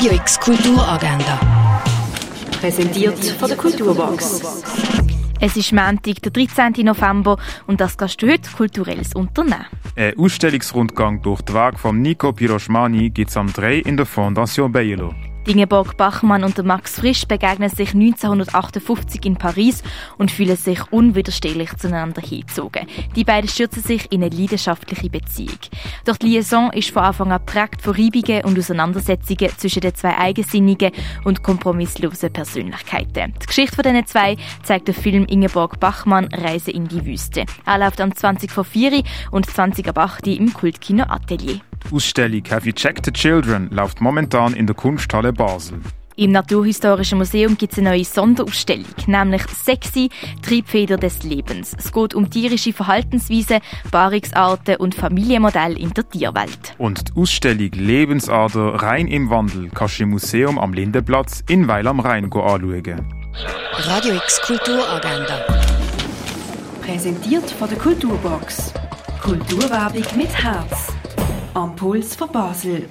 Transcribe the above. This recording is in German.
Radio X Kulturagenda. Präsentiert von der Kulturbox. Es ist Montag, der 13. November und das kannst du heute kulturelles unternehmen. Ein Ausstellungsrundgang durch die Werke von Nico Piroschmani gibt es am 3 in der Fondation Bayerlo. Ingeborg Bachmann und Max Frisch begegnen sich 1958 in Paris und fühlen sich unwiderstehlich zueinander hingezogen. Die beiden stürzen sich in eine leidenschaftliche Beziehung. Doch die Liaison ist von Anfang an prägt von Reibungen und Auseinandersetzungen zwischen den zwei eigensinnigen und kompromisslosen Persönlichkeiten. Die Geschichte von diesen zwei zeigt der Film Ingeborg Bachmann Reise in die Wüste. Er läuft am 20 vor 4 und 20 ab 8 im Kultkino Atelier. Die Ausstellung Have You Checked the Children läuft momentan in der Kunsthalle Basel. Im Naturhistorischen Museum gibt es eine neue Sonderausstellung, nämlich Sexy Triebfeder des Lebens. Es geht um tierische Verhaltensweisen, Paarungsarten und Familienmodelle in der Tierwelt. Und die Ausstellung Lebensader rein im Wandel kannst du im Museum am Lindenplatz in Weil am Rhein anschauen. Radio X Kulturagenda. Präsentiert von der Kulturbox. Kulturwerbung mit Herz. Am Puls von Basel.